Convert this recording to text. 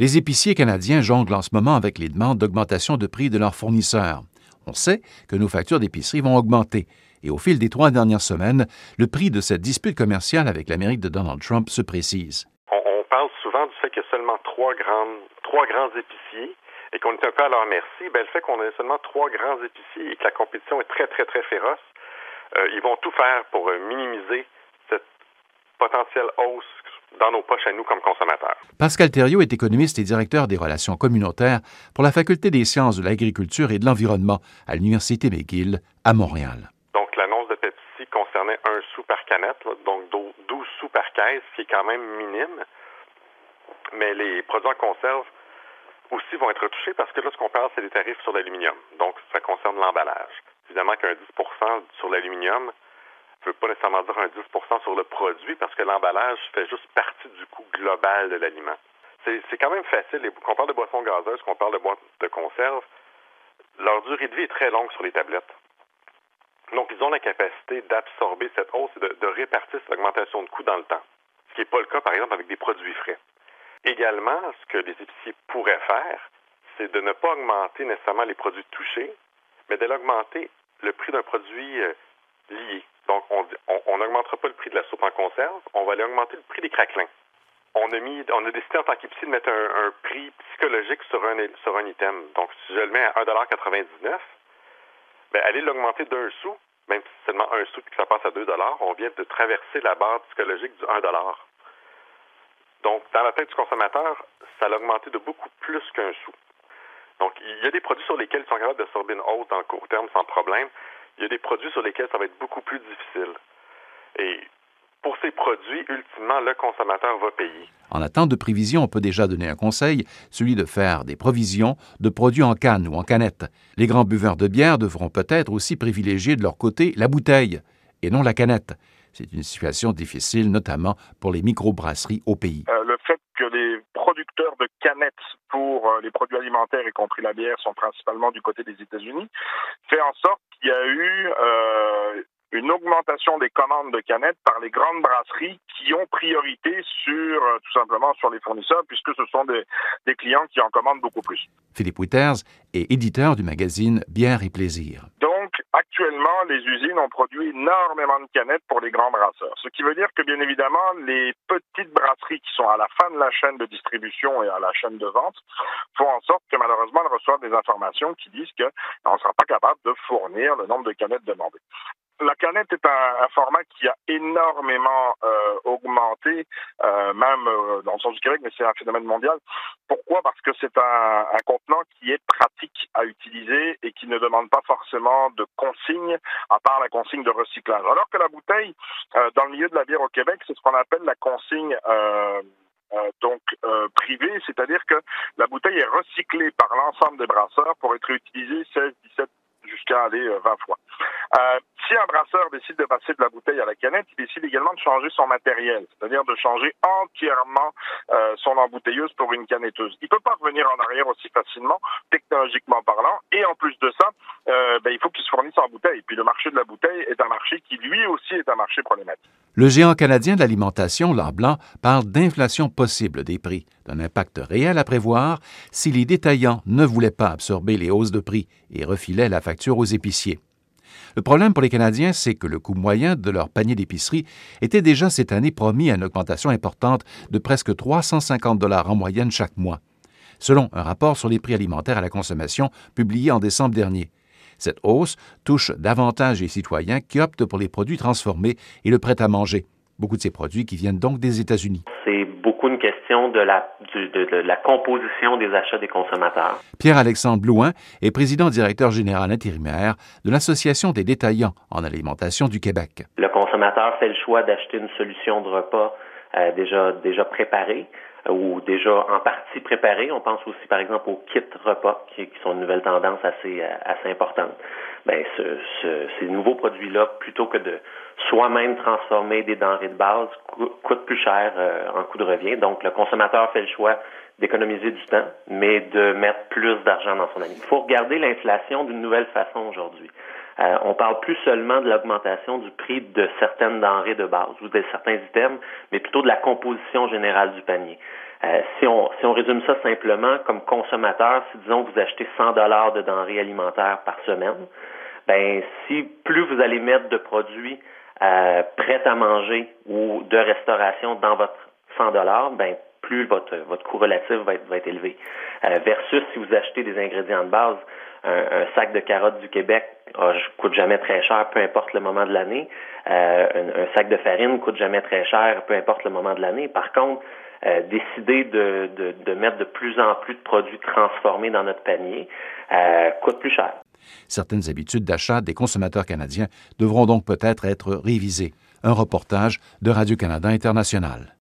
Les épiciers canadiens jonglent en ce moment avec les demandes d'augmentation de prix de leurs fournisseurs. On sait que nos factures d'épicerie vont augmenter. Et au fil des trois dernières semaines, le prix de cette dispute commerciale avec l'Amérique de Donald Trump se précise. On, parle souvent du fait qu'il y a seulement trois, grands épiciers et qu'on est un peu à leur merci. Ben, le fait qu'on ait seulement trois grands épiciers et que la compétition est très, très, très féroce, euh, ils vont tout faire pour euh, minimiser cette potentielle hausse dans nos poches à nous comme consommateurs. Pascal Thériault est économiste et directeur des relations communautaires pour la Faculté des sciences de l'agriculture et de l'environnement à l'Université McGill à Montréal. Donc, l'annonce de Pepsi concernait un sou par canette, donc 12 sous par caisse, ce qui est quand même minime. Mais les produits en conserve aussi vont être touchés parce que là, ce qu'on parle, c'est des tarifs sur l'aluminium. Donc, ça concerne l'emballage. Évidemment qu'un 10% sur l'aluminium, ne veut pas nécessairement dire un 10% sur le produit parce que l'emballage fait juste partie du coût global de l'aliment. C'est quand même facile. Qu'on parle de boissons gazeuses, qu'on parle de boîtes de conserve, leur durée de vie est très longue sur les tablettes. Donc, ils ont la capacité d'absorber cette hausse et de, répartir cette augmentation de coûts dans le temps. Ce qui n'est pas le cas, par exemple, avec des produits frais. Également, ce que les épiciers pourraient faire, c'est de ne pas augmenter nécessairement les produits touchés, mais d'augmenter le prix d'un produit euh, lié. Donc, on n'augmentera pas le prix de la soupe en conserve, on va aller augmenter le prix des craquelins. On a, décidé en tant qu'épicier de mettre un, prix psychologique sur un, item. Donc, si je le mets à 1,99 ben, aller l'augmenter d'un sou, même si c'est seulement un sou que ça passe à 2 on vient de traverser la barre psychologique du 1 Donc, dans la tête du consommateur, ça l'a augmenté de beaucoup plus qu'un sou. Donc, il y a des produits sur lesquels ils sont capables d'absorber une hausse en court terme sans problème, il y a des produits sur lesquels ça va être beaucoup plus difficile. Et pour ces produits, ultimement, le consommateur va payer. En attente de prévision, on peut déjà donner un conseil, celui de faire des provisions de produits en canne ou en canette. Les grands buveurs de bière devront peut-être aussi privilégier de leur côté la bouteille et non la canette. C'est une situation difficile, notamment pour les microbrasseries au pays. Euh, que les producteurs de canettes pour euh, les produits alimentaires, y compris la bière, sont principalement du côté des États-Unis, fait en sorte qu'il y a eu euh, une augmentation des commandes de canettes par les grandes brasseries qui ont priorité sur euh, tout simplement sur les fournisseurs puisque ce sont des, des clients qui en commandent beaucoup plus. Philippe Witters est éditeur du magazine Bière et Plaisir. Donc actuellement, les usines ont produit énormément de canettes pour les grands brasseurs. Ce qui veut dire que bien évidemment, les petites brasseries qui sont à la fin de la chaîne de distribution et à la chaîne de vente font en sorte que malheureusement, elles reçoivent des informations qui disent qu'on ne sera pas capable de fournir le nombre de canettes demandées la canette est un, format qui a énormément euh, augmenté, euh, même euh, dans le sens du Québec, mais c'est un phénomène mondial. Pourquoi? Parce que c'est un, un, contenant qui est pratique à utiliser et qui ne de consigne, à part la consigne de recyclage. Alors que la bouteille, dans le milieu de la bière au Québec, c'est ce qu'on appelle la consigne. donc privée, c'est-à-dire que la bouteille est recyclée par l'ensemble des brasseurs pour être utilisée 16, 17, jusqu'à aller 20 euh, fois. Euh, si un brasseur décide de passer de la bouteille à la canette, il décide également de changer son matériel, c'est-à-dire de changer entièrement euh, son embouteilleuse pour une canetteuse. Il peut pas revenir en arrière aussi facilement, technologiquement parlant, et en plus de ça, il faut qu'il se fournisse bouteille. Puis le marché de la bouteille est un marché qui lui aussi est un marché problématique. Le géant canadien de l'alimentation, Blanc, parle d'inflation possible des prix, d'un impact réel à prévoir si les détaillants ne voulaient pas absorber les hausses de prix et refilaient la facture aux épiciers. Le problème pour les Canadiens, c'est que le coût moyen de leur panier d'épicerie était déjà cette année promis à une augmentation importante de presque 350 dollars en moyenne chaque mois, selon un rapport sur les prix alimentaires à la consommation publié en décembre dernier. Cette hausse touche davantage les citoyens qui optent pour les produits transformés et le prêt-à-manger, beaucoup de ces produits qui viennent donc des États-Unis. C'est beaucoup une question de la, de, la composition des achats des consommateurs. Pierre-Alexandre Blouin est président-directeur général intérimaire de l'Association des détaillants en alimentation du Québec. Le consommateur fait le choix d'acheter une solution de repas euh, déjà, déjà préparée euh, ou déjà en partie préparée. On pense aussi, par exemple, aux kits repas, qui, sont une nouvelle tendance assez, euh, assez importante. Ben, ce, ce, ces nouveaux produits-là, plutôt que de soi-même transformer des denrées de base, coûtent plus cher euh, en coût de revient. Donc, le consommateur fait le choix d'économiser du temps, mais de mettre plus d'argent dans son ami. Il faut regarder l'inflation d'une nouvelle façon aujourd'hui. Euh, on parle plus seulement de l'augmentation du prix de certaines denrées de base ou de certains items, mais plutôt de la composition générale du panier. si, on, si on résume ça simplement, comme consommateur, si disons vous achetez 100 dollars de denrées alimentaires par semaine, ben si plus vous allez mettre de produits prêts à manger ou de restauration dans votre 100 dollars, ben plus votre, coût relatif va être élevé. versus si vous achetez des ingrédients de base, un, sac de carottes du Québec ne coûte jamais très cher, peu importe le moment de l'année. Euh, un, sac de farine coûte jamais très cher, peu importe le moment de l'année. Par contre, euh, décider de, de, de, mettre de plus en plus de produits transformés dans notre panier euh, coûte plus cher. Certaines habitudes d'achat des consommateurs canadiens devront donc peut-être être révisées. Un reportage de Radio-Canada International.